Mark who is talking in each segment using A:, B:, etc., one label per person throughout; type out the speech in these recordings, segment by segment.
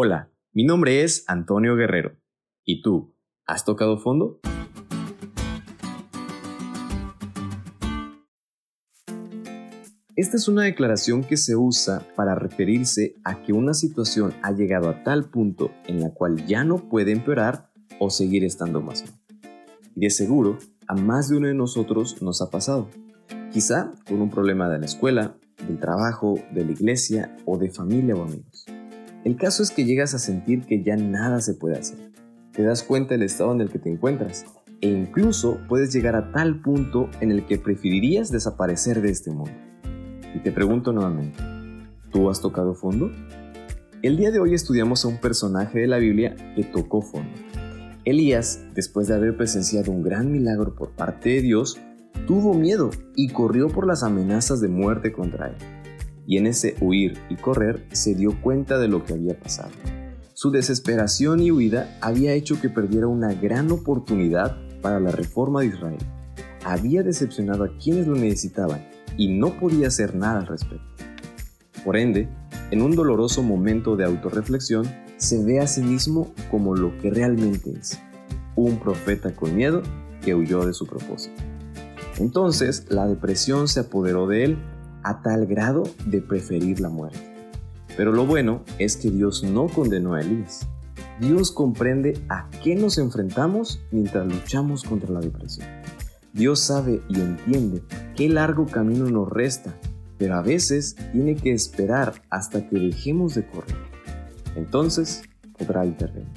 A: Hola, mi nombre es Antonio Guerrero. ¿Y tú, has tocado fondo? Esta es una declaración que se usa para referirse a que una situación ha llegado a tal punto en la cual ya no puede empeorar o seguir estando más mal. Y de seguro, a más de uno de nosotros nos ha pasado. Quizá con un problema de la escuela, del trabajo, de la iglesia o de familia o amigos. El caso es que llegas a sentir que ya nada se puede hacer. Te das cuenta del estado en el que te encuentras e incluso puedes llegar a tal punto en el que preferirías desaparecer de este mundo. Y te pregunto nuevamente, ¿tú has tocado fondo? El día de hoy estudiamos a un personaje de la Biblia que tocó fondo. Elías, después de haber presenciado un gran milagro por parte de Dios, tuvo miedo y corrió por las amenazas de muerte contra él. Y en ese huir y correr se dio cuenta de lo que había pasado. Su desesperación y huida había hecho que perdiera una gran oportunidad para la reforma de Israel. Había decepcionado a quienes lo necesitaban y no podía hacer nada al respecto. Por ende, en un doloroso momento de autorreflexión, se ve a sí mismo como lo que realmente es, un profeta con miedo que huyó de su propósito. Entonces, la depresión se apoderó de él a tal grado de preferir la muerte. Pero lo bueno es que Dios no condenó a Elías. Dios comprende a qué nos enfrentamos mientras luchamos contra la depresión. Dios sabe y entiende qué largo camino nos resta, pero a veces tiene que esperar hasta que dejemos de correr. Entonces podrá intervenir.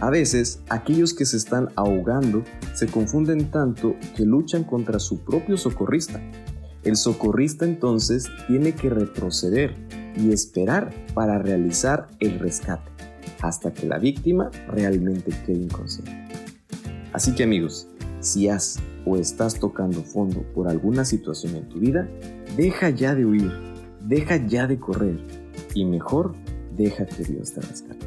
A: A veces, aquellos que se están ahogando se confunden tanto que luchan contra su propio socorrista. El socorrista entonces tiene que retroceder y esperar para realizar el rescate, hasta que la víctima realmente quede inconsciente. Así que amigos, si has o estás tocando fondo por alguna situación en tu vida, deja ya de huir, deja ya de correr y mejor deja que Dios te rescate.